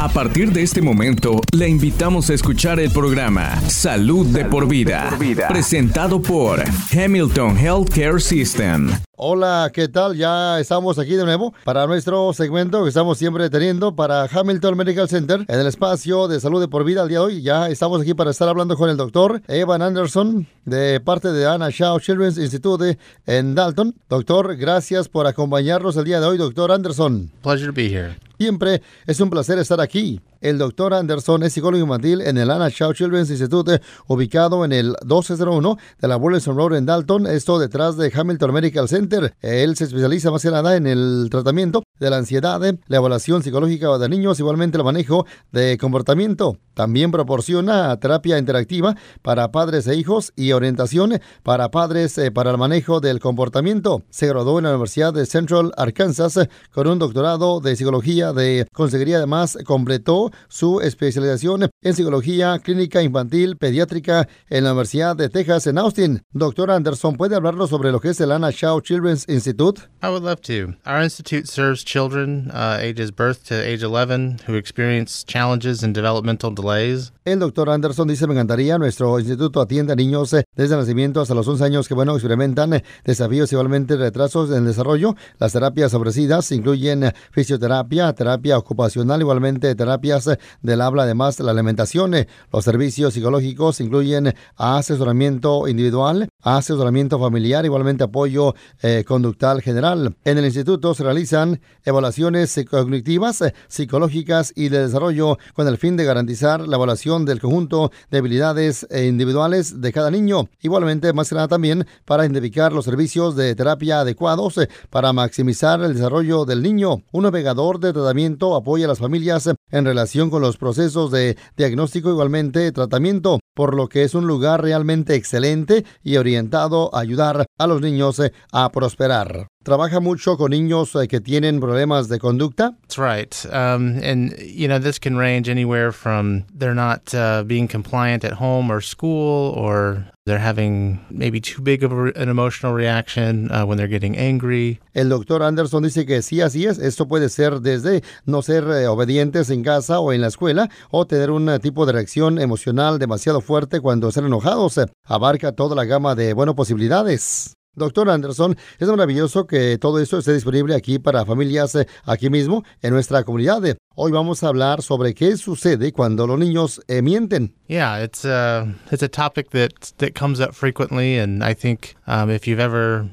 A partir de este momento, le invitamos a escuchar el programa Salud, de, por vida, presentado por Hamilton Healthcare System. Hola, ¿qué tal? Ya estamos aquí de nuevo para nuestro segmento que estamos siempre teniendo para Hamilton Medical Center en el espacio de salud de por vida al día de hoy. Ya estamos aquí para estar hablando con el doctor Evan Anderson de parte de Anna Shaw Children's Institute en Dalton. Doctor, gracias por acompañarnos el día de hoy, doctor Anderson. Pleasure to be here. Siempre es un placer estar aquí. El doctor Anderson es psicólogo infantil en el Anna Shaw Children's Institute, ubicado en el 1201 de la Burleson Road en Dalton, esto detrás de Hamilton Medical Center. Él se especializa más que nada en el tratamiento de la ansiedad, la evaluación psicológica de niños, igualmente el manejo de comportamiento. También proporciona terapia interactiva para padres e hijos y orientación para padres eh, para el manejo del comportamiento. Se graduó en la Universidad de Central Arkansas con un doctorado de psicología de consejería. Además, completó su especialización en psicología clínica infantil pediátrica en la Universidad de Texas en Austin. Doctor Anderson, ¿puede hablarnos sobre lo que es el Anna Shaw Children's Institute? I would love to. Our institute serves children uh, ages birth to age 11 who experience challenges and developmental delays. El doctor Anderson dice, me encantaría, nuestro instituto atiende a niños eh, desde el nacimiento hasta los 11 años que, bueno, experimentan eh, desafíos igualmente retrasos en el desarrollo. Las terapias ofrecidas incluyen eh, fisioterapia, terapia ocupacional, igualmente del habla, además la alimentación. Los servicios psicológicos incluyen asesoramiento individual, asesoramiento familiar, igualmente apoyo conductal general. En el instituto se realizan evaluaciones cognitivas, psicológicas y de desarrollo con el fin de garantizar la evaluación del conjunto de habilidades individuales de cada niño. Igualmente, más que nada también para identificar los servicios de terapia adecuados eh, para maximizar el desarrollo del niño. Un navegador de tratamiento apoya a las familias en relación con los procesos de diagnóstico, igualmente tratamiento, por lo que es un lugar realmente excelente y orientado a ayudar a los niños eh, a prosperar. ¿Trabaja mucho con niños eh, que tienen problemas de conducta? That's right. Um, and, you know, this can range anywhere from they're not uh, being compliant at home or school, or they're having maybe too big of a, an emotional reaction uh, when they're getting angry. El doctor Anderson dice que sí, así es. Esto puede ser desde no ser eh, obedientes en casa o en la escuela o tener un eh, tipo de reacción emocional demasiado fuerte cuando están enojados. Abarca toda la gama de, bueno, posibilidades. Doctor Anderson, es maravilloso que todo esto esté disponible aquí para familias eh, aquí mismo en nuestra comunidad. Hoy vamos a hablar sobre qué sucede cuando los niños eh, mienten. Yeah, it's a uh, it's a topic that that comes up frequently, and I think um, if you've ever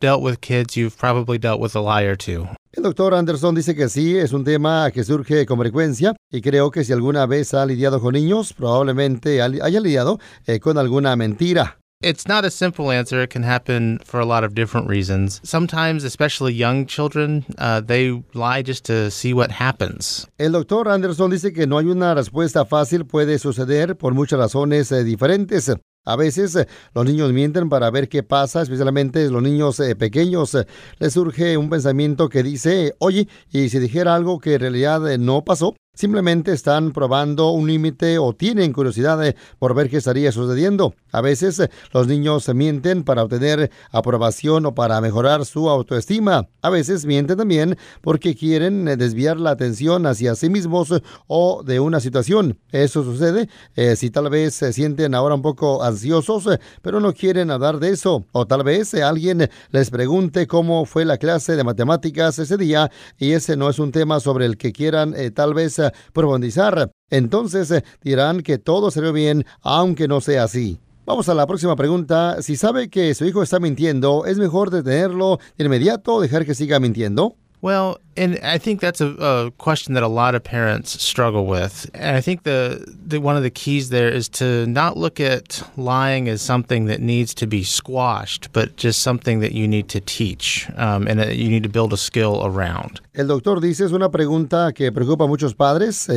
dealt with kids, you've probably dealt with a liar too. El doctor Anderson dice que sí, es un tema que surge con frecuencia y creo que si alguna vez ha lidiado con niños, probablemente haya lidiado eh, con alguna mentira. It's not a simple answer. It can happen for a lot of different reasons. Sometimes, especially young children, uh, they lie just to see what happens. El doctor Anderson dice que no hay una respuesta fácil, puede suceder por muchas razones eh, diferentes. A veces eh, los niños mienten para ver qué pasa, especialmente los niños eh, pequeños. Les surge un pensamiento que dice, oye, y si dijera algo que en realidad no pasó, simplemente están probando un límite o tienen curiosidad eh, por ver qué estaría sucediendo. A veces eh, los niños mienten para obtener aprobación o para mejorar su autoestima. A veces mienten también porque quieren eh, desviar la atención hacia sí mismos o de una situación. Eso sucede si tal vez se sienten ahora un poco ansiosos, pero no quieren hablar de eso. O tal vez alguien les pregunte cómo fue la clase de matemáticas ese día y ese no es un tema sobre el que quieran tal vez profundizar. Entonces eh, dirán que todo salió bien, aunque no sea así. Vamos a la próxima pregunta. Si sabe que su hijo está mintiendo, ¿es mejor detenerlo de inmediato o dejar que siga mintiendo? Well, and I think that's a, question that a lot of parents struggle with. And I think the, the one of the keys there is to not look at lying as something that needs to be squashed, but just something that you need to teach um, and you need to build a skill around.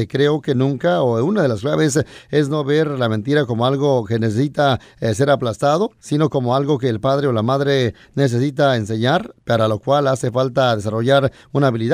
Creo que nunca, o una de las claves, es no ver la mentira como algo que necesita eh, ser aplastado, sino como algo que el padre o la madre necesita enseñar, para lo cual hace falta desarrollar una habilidad.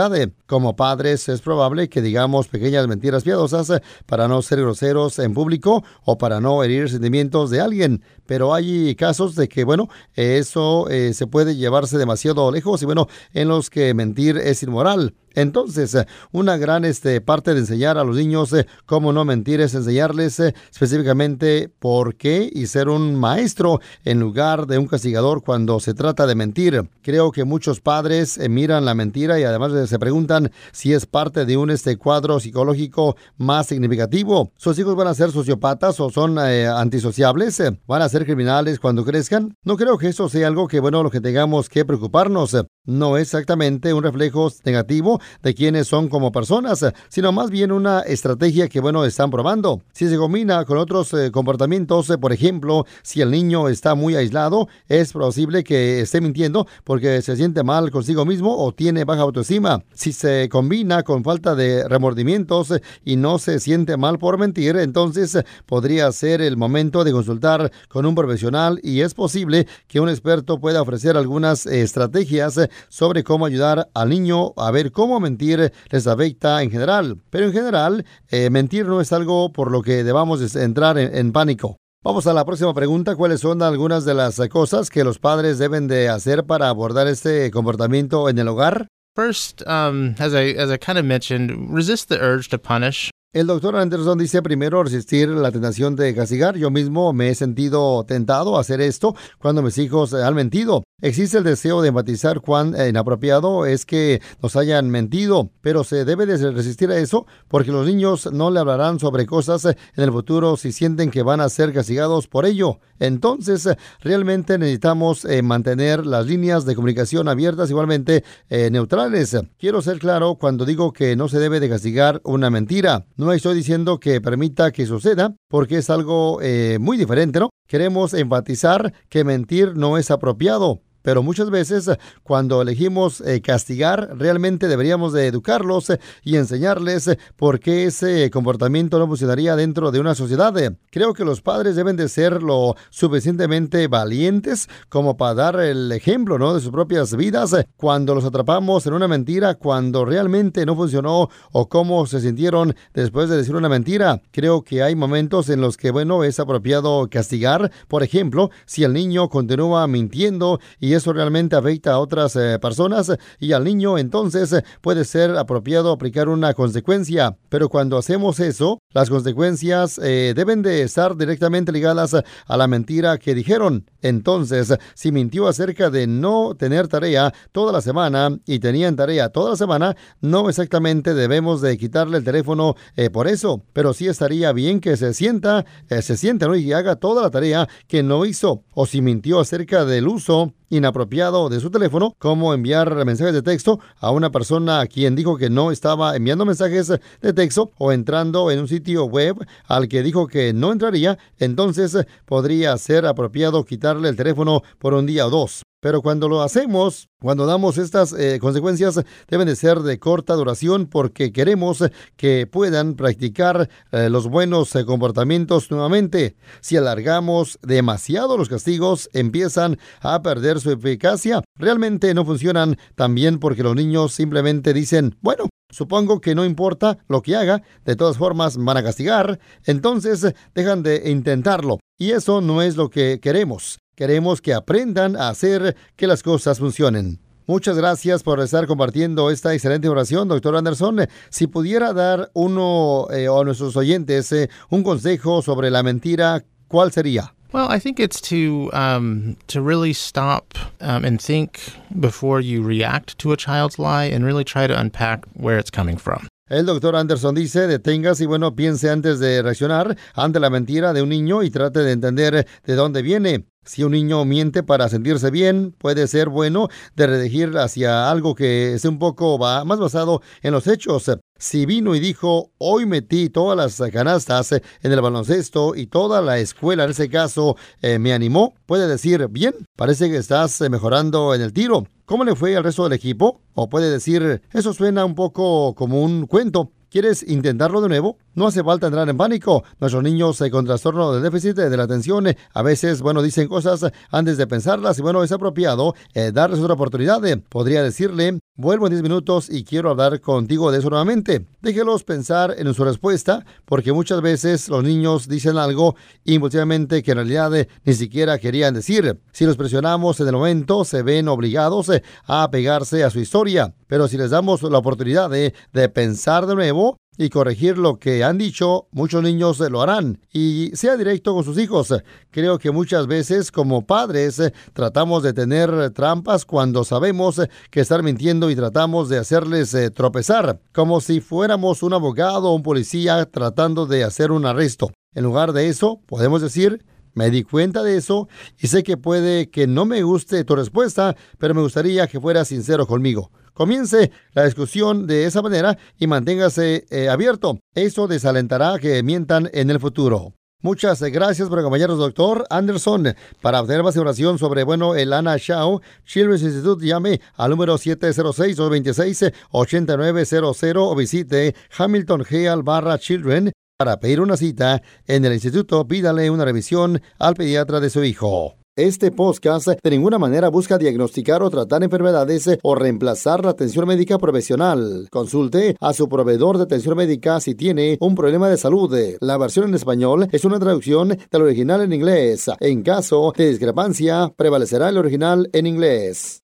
Como padres es probable que digamos pequeñas mentiras piadosas eh, para no ser groseros en público o para no herir sentimientos de alguien, pero hay casos de que, bueno, eso eh, se puede llevarse demasiado lejos y, bueno, en los que mentir es inmoral. Entonces, eh, una gran este, parte de enseñar a los niños eh, cómo no mentir es enseñarles eh, específicamente por qué y ser un maestro en lugar de un castigador cuando se trata de mentir. Creo que muchos padres miran la mentira y además se preguntan si es parte de un este cuadro psicológico más significativo. ¿Sus hijos van a ser sociópatas o son antisociables? ¿Van a ser criminales cuando crezcan? No creo que eso sea algo que, bueno, lo que tengamos que preocuparnos. No es exactamente un reflejo negativo de quiénes son como personas, sino más bien una estrategia que, bueno, están probando. Si se combina con otros eh, comportamientos, eh, por ejemplo, si el niño está muy aislado, es posible que esté mintiendo porque se siente mal consigo mismo o tiene baja autoestima. Si se combina con falta de remordimientos eh, y no se siente mal por mentir, entonces podría ser el momento de consultar con un profesional y es posible que un experto pueda ofrecer algunas estrategias sobre cómo ayudar al niño a ver cómo mentir les afecta en general. Pero en general, eh, mentir no es algo por lo que debamos entrar en, pánico. Vamos a la próxima pregunta. ¿Cuáles son algunas de las cosas que los padres deben de hacer para abordar este comportamiento en el hogar? First, um, as I as I kind of mentioned, resist the urge to punish. El doctor Anderson dice primero resistir la tentación de castigar. Yo mismo me he sentido tentado a hacer esto cuando mis hijos han mentido. Existe el deseo de enfatizar cuán inapropiado es que nos hayan mentido, pero se debe de resistir a eso porque los niños no le hablarán sobre cosas en el futuro si sienten que van a ser castigados por ello. Entonces, realmente necesitamos eh, mantener las líneas de comunicación abiertas igualmente eh, neutrales. Quiero ser claro cuando digo que no se debe de castigar una mentira. No estoy diciendo que permita que suceda porque es algo eh, muy diferente, ¿no? Queremos enfatizar que mentir no es apropiado pero muchas veces cuando elegimos eh, castigar, realmente deberíamos de educarlos eh, y enseñarles eh, por qué ese comportamiento no funcionaría dentro de una sociedad. Creo que los padres deben de ser lo suficientemente valientes como para dar el ejemplo ¿no? de sus propias vidas cuando los atrapamos en una mentira, cuando realmente no funcionó o cómo se sintieron después de decir una mentira. Creo que hay momentos en los que, bueno, es apropiado castigar. Por ejemplo, si el niño continúa mintiendo y y eso realmente afecta a otras eh, personas y al niño, entonces eh, puede ser apropiado aplicar una consecuencia. Pero cuando hacemos eso, las consecuencias eh, deben de estar directamente ligadas a la mentira que dijeron. Entonces, si mintió acerca de no tener tarea toda la semana y tenían tarea toda la semana, no exactamente debemos de quitarle el teléfono por eso, pero sí estaría bien que se sienta, se sienta ¿no? y haga toda la tarea que no hizo. O si mintió acerca del uso inapropiado de su teléfono, como enviar mensajes de texto a una persona a quien dijo que no estaba enviando mensajes de texto o entrando en un sitio web al que dijo que no entraría, entonces podría ser apropiado quitarle el teléfono por un día o dos. Pero cuando lo hacemos, cuando damos estas eh, consecuencias, deben de ser de corta duración porque queremos que puedan practicar eh, los buenos eh, comportamientos nuevamente. Si alargamos demasiado los castigos, empiezan a perder su eficacia. Realmente no funcionan tan bien porque los niños simplemente dicen, bueno, Supongo que no importa lo que haga, de todas formas van a castigar, entonces dejan de intentarlo. Y eso no es lo que queremos. Queremos que aprendan a hacer que las cosas funcionen. Muchas gracias por estar compartiendo esta excelente oración, doctor Anderson. Si pudiera dar uno eh, a nuestros oyentes eh, un consejo sobre la mentira, ¿cuál sería? Well, I think it's to um, to really stop um, and think before you react to a child's lie, and really try to unpack where it's coming from. El doctor Anderson dice, deténgase y bueno, piense antes de reaccionar ante la mentira de un niño y trate de entender de dónde viene. Si un niño miente para sentirse bien, puede ser bueno de redigir hacia algo que es un poco más basado en los hechos. Si vino y dijo, hoy metí todas las canastas en el baloncesto y toda la escuela en ese caso eh, me animó, puede decir, bien, parece que estás mejorando en el tiro. ¿Cómo le fue al resto del equipo? O puede decir, eso suena un poco como un cuento. ¿Quieres intentarlo de nuevo? No hace falta entrar en pánico. Nuestros niños eh, con trastorno de déficit de la atención eh, a veces, bueno, dicen cosas antes de pensarlas y bueno, es apropiado eh, darles otra oportunidad. Podría decirle, vuelvo en 10 minutos y quiero hablar contigo de eso nuevamente. Déjelos pensar en su respuesta porque muchas veces los niños dicen algo impulsivamente que en realidad ni siquiera querían decir. Si los presionamos en el momento, se ven obligados a apegarse a su historia. Pero si les damos la oportunidad de pensar de nuevo, y corregir lo que han dicho, muchos niños lo harán. Y sea directo con sus hijos. Creo que muchas veces como padres tratamos de tener trampas cuando sabemos que están mintiendo y tratamos de hacerles eh, tropezar, como si fuéramos un abogado o un policía tratando de hacer un arresto. En lugar de eso, podemos decir, me di cuenta de eso y sé que puede que no me guste tu respuesta, pero me gustaría que fueras sincero conmigo. Comience la discusión de esa manera y manténgase eh, abierto. Eso desalentará que mientan en el futuro. Muchas gracias por acompañarnos, doctor Anderson. Para obtener más información sobre, bueno, el Ana Shaw Children's Institute, llame al número 706-226-8900 o visite Hamilton Heal barra Children para pedir una cita en el instituto. Pídale una revisión al pediatra de su hijo. Este podcast de ninguna manera busca diagnosticar o tratar enfermedades o reemplazar la atención médica profesional. Consulte a su proveedor de atención médica si tiene un problema de salud. La versión en español es una traducción del original en inglés. En caso de discrepancia, prevalecerá el original en inglés.